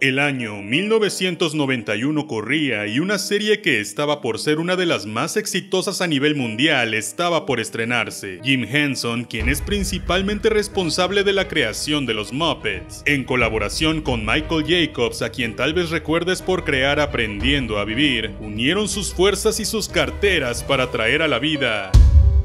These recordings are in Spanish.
El año 1991 corría y una serie que estaba por ser una de las más exitosas a nivel mundial estaba por estrenarse. Jim Henson, quien es principalmente responsable de la creación de los Muppets, en colaboración con Michael Jacobs, a quien tal vez recuerdes por crear Aprendiendo a Vivir, unieron sus fuerzas y sus carteras para traer a la vida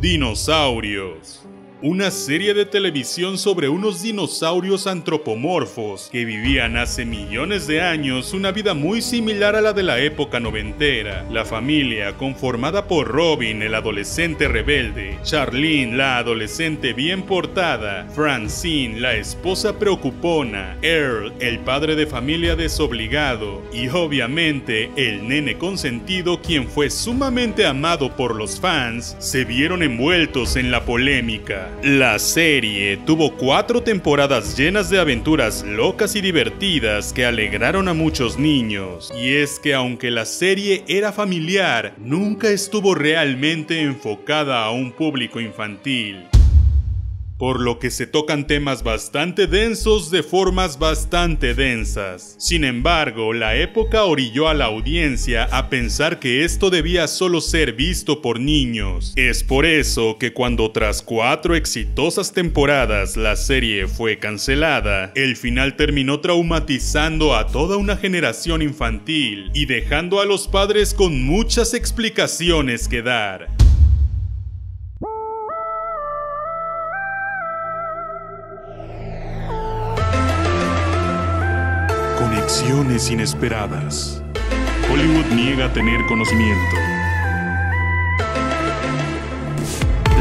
dinosaurios una serie de televisión sobre unos dinosaurios antropomorfos que vivían hace millones de años una vida muy similar a la de la época noventera. La familia, conformada por Robin, el adolescente rebelde, Charlene, la adolescente bien portada, Francine, la esposa preocupona, Earl, el padre de familia desobligado, y obviamente el nene consentido quien fue sumamente amado por los fans, se vieron envueltos en la polémica. La serie tuvo cuatro temporadas llenas de aventuras locas y divertidas que alegraron a muchos niños. Y es que aunque la serie era familiar, nunca estuvo realmente enfocada a un público infantil por lo que se tocan temas bastante densos de formas bastante densas. Sin embargo, la época orilló a la audiencia a pensar que esto debía solo ser visto por niños. Es por eso que cuando tras cuatro exitosas temporadas la serie fue cancelada, el final terminó traumatizando a toda una generación infantil y dejando a los padres con muchas explicaciones que dar. Conexiones inesperadas. Hollywood niega tener conocimiento.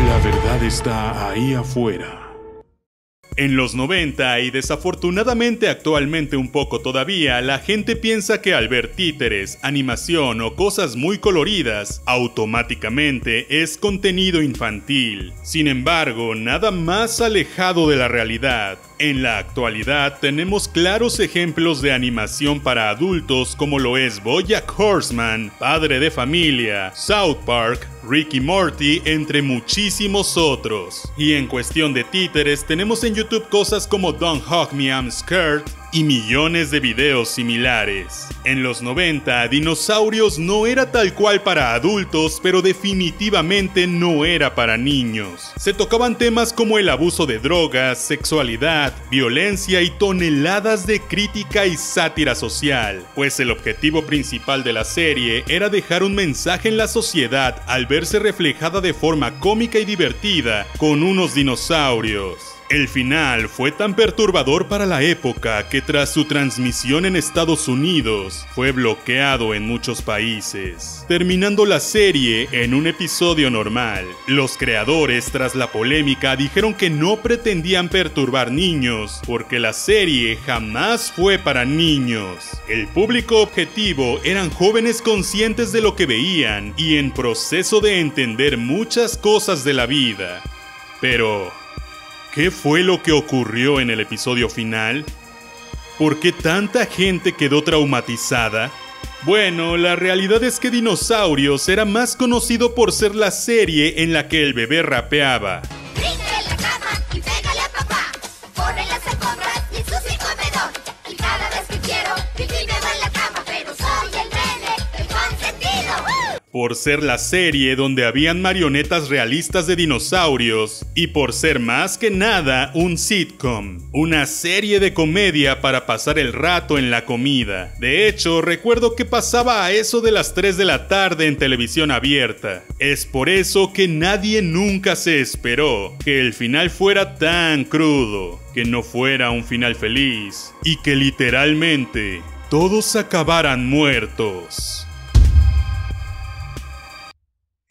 La verdad está ahí afuera. En los 90 y desafortunadamente actualmente un poco todavía, la gente piensa que al ver títeres, animación o cosas muy coloridas, automáticamente es contenido infantil. Sin embargo, nada más alejado de la realidad. En la actualidad tenemos claros ejemplos de animación para adultos como lo es Bojack Horseman, Padre de Familia, South Park, Ricky Morty, entre muchísimos otros. Y en cuestión de títeres, tenemos en YouTube cosas como Don't Hug Me I'm Scared, y millones de videos similares. En los 90, Dinosaurios no era tal cual para adultos, pero definitivamente no era para niños. Se tocaban temas como el abuso de drogas, sexualidad, violencia y toneladas de crítica y sátira social, pues el objetivo principal de la serie era dejar un mensaje en la sociedad al verse reflejada de forma cómica y divertida con unos dinosaurios. El final fue tan perturbador para la época que tras su transmisión en Estados Unidos fue bloqueado en muchos países, terminando la serie en un episodio normal. Los creadores tras la polémica dijeron que no pretendían perturbar niños porque la serie jamás fue para niños. El público objetivo eran jóvenes conscientes de lo que veían y en proceso de entender muchas cosas de la vida. Pero, ¿Qué fue lo que ocurrió en el episodio final? ¿Por qué tanta gente quedó traumatizada? Bueno, la realidad es que Dinosaurios era más conocido por ser la serie en la que el bebé rapeaba. Por ser la serie donde habían marionetas realistas de dinosaurios y por ser más que nada un sitcom, una serie de comedia para pasar el rato en la comida. De hecho, recuerdo que pasaba a eso de las 3 de la tarde en televisión abierta. Es por eso que nadie nunca se esperó que el final fuera tan crudo, que no fuera un final feliz y que literalmente todos acabaran muertos.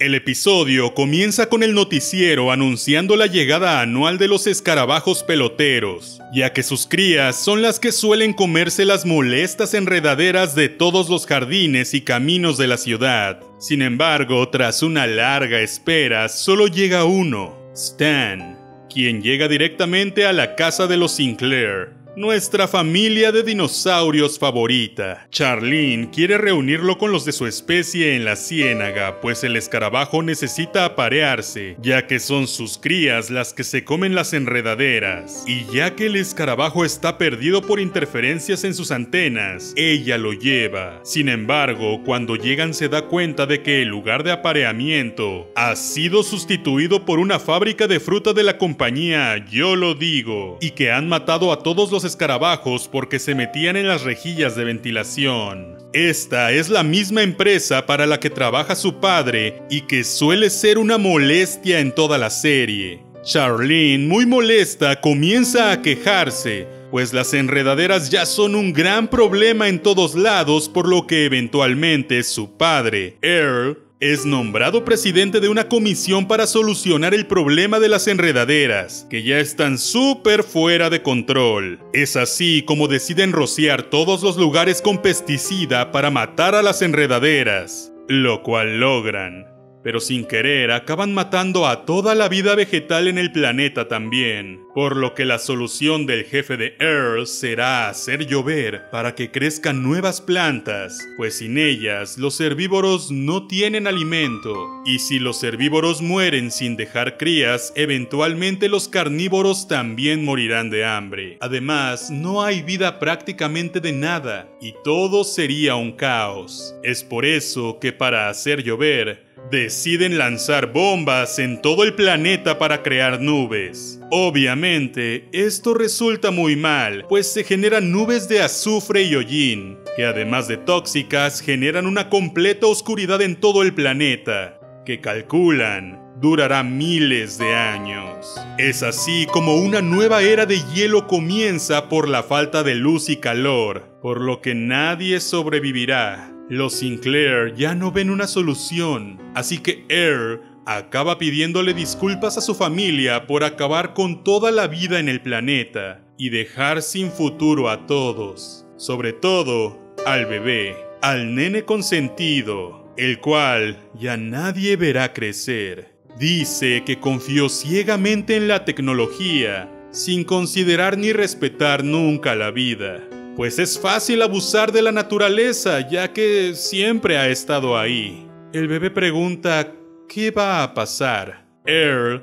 El episodio comienza con el noticiero anunciando la llegada anual de los escarabajos peloteros, ya que sus crías son las que suelen comerse las molestas enredaderas de todos los jardines y caminos de la ciudad. Sin embargo, tras una larga espera, solo llega uno, Stan, quien llega directamente a la casa de los Sinclair. Nuestra familia de dinosaurios favorita. Charlene quiere reunirlo con los de su especie en la ciénaga, pues el escarabajo necesita aparearse, ya que son sus crías las que se comen las enredaderas. Y ya que el escarabajo está perdido por interferencias en sus antenas, ella lo lleva. Sin embargo, cuando llegan se da cuenta de que el lugar de apareamiento ha sido sustituido por una fábrica de fruta de la compañía Yo lo digo, y que han matado a todos los escarabajos porque se metían en las rejillas de ventilación. Esta es la misma empresa para la que trabaja su padre y que suele ser una molestia en toda la serie. Charlene, muy molesta, comienza a quejarse, pues las enredaderas ya son un gran problema en todos lados, por lo que eventualmente su padre, Earl, es nombrado presidente de una comisión para solucionar el problema de las enredaderas, que ya están súper fuera de control. Es así como deciden rociar todos los lugares con pesticida para matar a las enredaderas, lo cual logran pero sin querer acaban matando a toda la vida vegetal en el planeta también, por lo que la solución del jefe de Earth será hacer llover para que crezcan nuevas plantas, pues sin ellas los herbívoros no tienen alimento, y si los herbívoros mueren sin dejar crías, eventualmente los carnívoros también morirán de hambre. Además, no hay vida prácticamente de nada, y todo sería un caos. Es por eso que para hacer llover, deciden lanzar bombas en todo el planeta para crear nubes. Obviamente, esto resulta muy mal, pues se generan nubes de azufre y hollín, que además de tóxicas generan una completa oscuridad en todo el planeta, que calculan durará miles de años. Es así como una nueva era de hielo comienza por la falta de luz y calor, por lo que nadie sobrevivirá los Sinclair ya no ven una solución, así que Air acaba pidiéndole disculpas a su familia por acabar con toda la vida en el planeta y dejar sin futuro a todos, sobre todo al bebé, al nene consentido, el cual ya nadie verá crecer. Dice que confió ciegamente en la tecnología, sin considerar ni respetar nunca la vida pues es fácil abusar de la naturaleza ya que siempre ha estado ahí. El bebé pregunta ¿qué va a pasar? Earl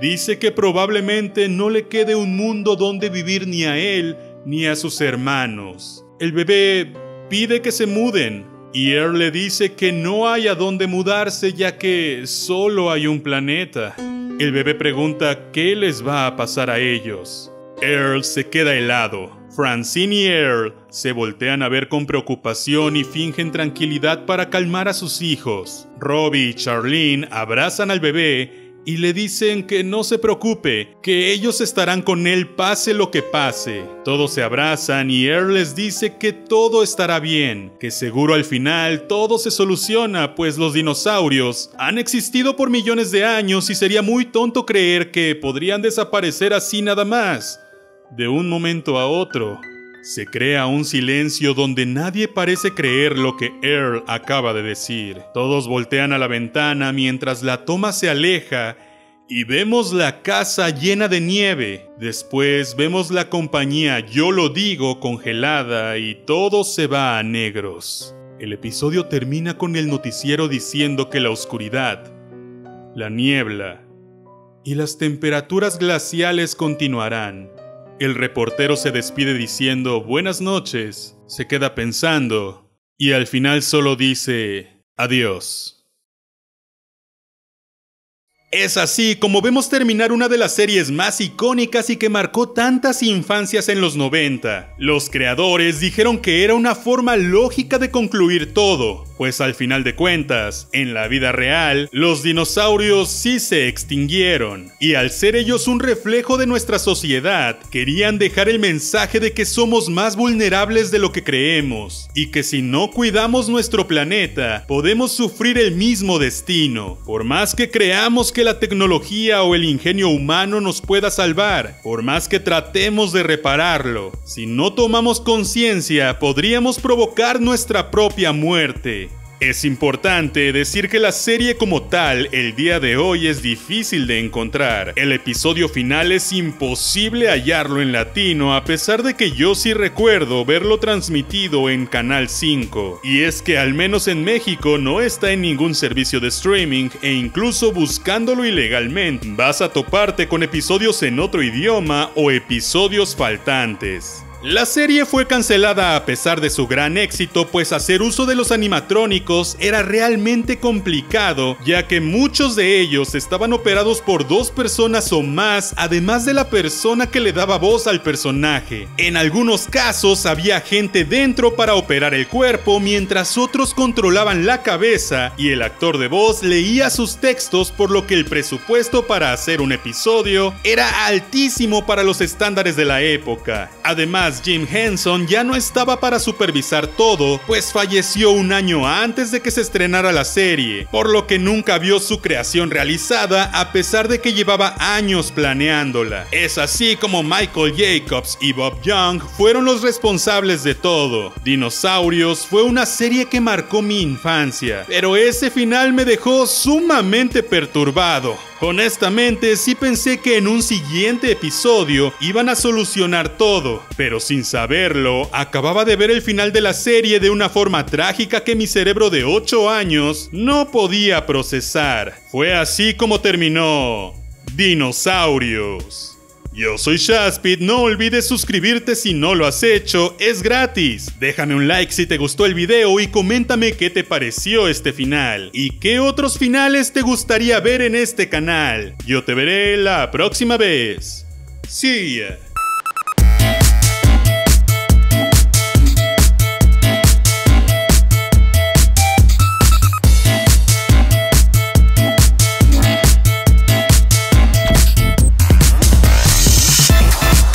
dice que probablemente no le quede un mundo donde vivir ni a él ni a sus hermanos. El bebé pide que se muden y Earl le dice que no hay a dónde mudarse ya que solo hay un planeta. El bebé pregunta qué les va a pasar a ellos. Earl se queda helado. Francine y Earl se voltean a ver con preocupación y fingen tranquilidad para calmar a sus hijos. Robbie y Charlene abrazan al bebé y le dicen que no se preocupe, que ellos estarán con él pase lo que pase. Todos se abrazan y Earl les dice que todo estará bien, que seguro al final todo se soluciona, pues los dinosaurios han existido por millones de años y sería muy tonto creer que podrían desaparecer así nada más. De un momento a otro, se crea un silencio donde nadie parece creer lo que Earl acaba de decir. Todos voltean a la ventana mientras la toma se aleja y vemos la casa llena de nieve. Después vemos la compañía Yo lo digo congelada y todo se va a negros. El episodio termina con el noticiero diciendo que la oscuridad, la niebla y las temperaturas glaciales continuarán. El reportero se despide diciendo buenas noches, se queda pensando y al final solo dice adiós. Es así como vemos terminar una de las series más icónicas y que marcó tantas infancias en los 90. Los creadores dijeron que era una forma lógica de concluir todo, pues al final de cuentas, en la vida real, los dinosaurios sí se extinguieron, y al ser ellos un reflejo de nuestra sociedad, querían dejar el mensaje de que somos más vulnerables de lo que creemos, y que si no cuidamos nuestro planeta, podemos sufrir el mismo destino, por más que creamos que la tecnología o el ingenio humano nos pueda salvar, por más que tratemos de repararlo. Si no tomamos conciencia, podríamos provocar nuestra propia muerte. Es importante decir que la serie como tal el día de hoy es difícil de encontrar. El episodio final es imposible hallarlo en latino a pesar de que yo sí recuerdo verlo transmitido en Canal 5. Y es que al menos en México no está en ningún servicio de streaming e incluso buscándolo ilegalmente vas a toparte con episodios en otro idioma o episodios faltantes. La serie fue cancelada a pesar de su gran éxito, pues hacer uso de los animatrónicos era realmente complicado, ya que muchos de ellos estaban operados por dos personas o más, además de la persona que le daba voz al personaje. En algunos casos había gente dentro para operar el cuerpo, mientras otros controlaban la cabeza y el actor de voz leía sus textos, por lo que el presupuesto para hacer un episodio era altísimo para los estándares de la época. Jim Henson ya no estaba para supervisar todo, pues falleció un año antes de que se estrenara la serie, por lo que nunca vio su creación realizada a pesar de que llevaba años planeándola. Es así como Michael Jacobs y Bob Young fueron los responsables de todo. Dinosaurios fue una serie que marcó mi infancia, pero ese final me dejó sumamente perturbado. Honestamente, sí pensé que en un siguiente episodio iban a solucionar todo, pero sin saberlo, acababa de ver el final de la serie de una forma trágica que mi cerebro de 8 años no podía procesar. Fue así como terminó. Dinosaurios. Yo soy Shaspit, no olvides suscribirte si no lo has hecho, es gratis. Déjame un like si te gustó el video y coméntame qué te pareció este final y qué otros finales te gustaría ver en este canal. Yo te veré la próxima vez. See.